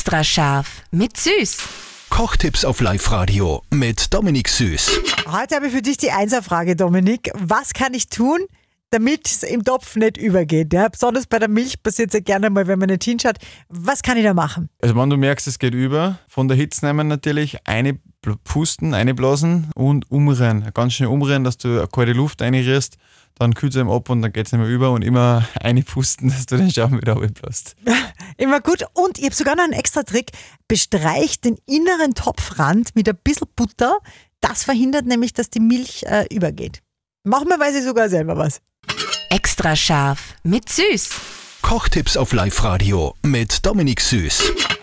Extra scharf mit Süß. Kochtipps auf Live-Radio mit Dominik Süß. Heute habe ich für dich die Einserfrage, Dominik. Was kann ich tun, damit es im Topf nicht übergeht? Ja, besonders bei der Milch passiert es ja gerne mal, wenn man nicht hinschaut. Was kann ich da machen? Also wenn du merkst, es geht über, von der Hitze nehmen natürlich, eine pusten, eine blasen und umrühren. Ganz schnell umrühren, dass du eine kalte Luft reinrührst, dann kühlt es ihm ab und dann geht es nicht mehr über und immer eine pusten, dass du den Schaum wieder runterbläst. Immer gut. Und ich habe sogar noch einen extra Trick. Bestreicht den inneren Topfrand mit ein bisschen Butter. Das verhindert nämlich, dass die Milch äh, übergeht. Machen wir weiß ich sogar selber was. Extra scharf mit Süß. Kochtipps auf Live-Radio mit Dominik Süß.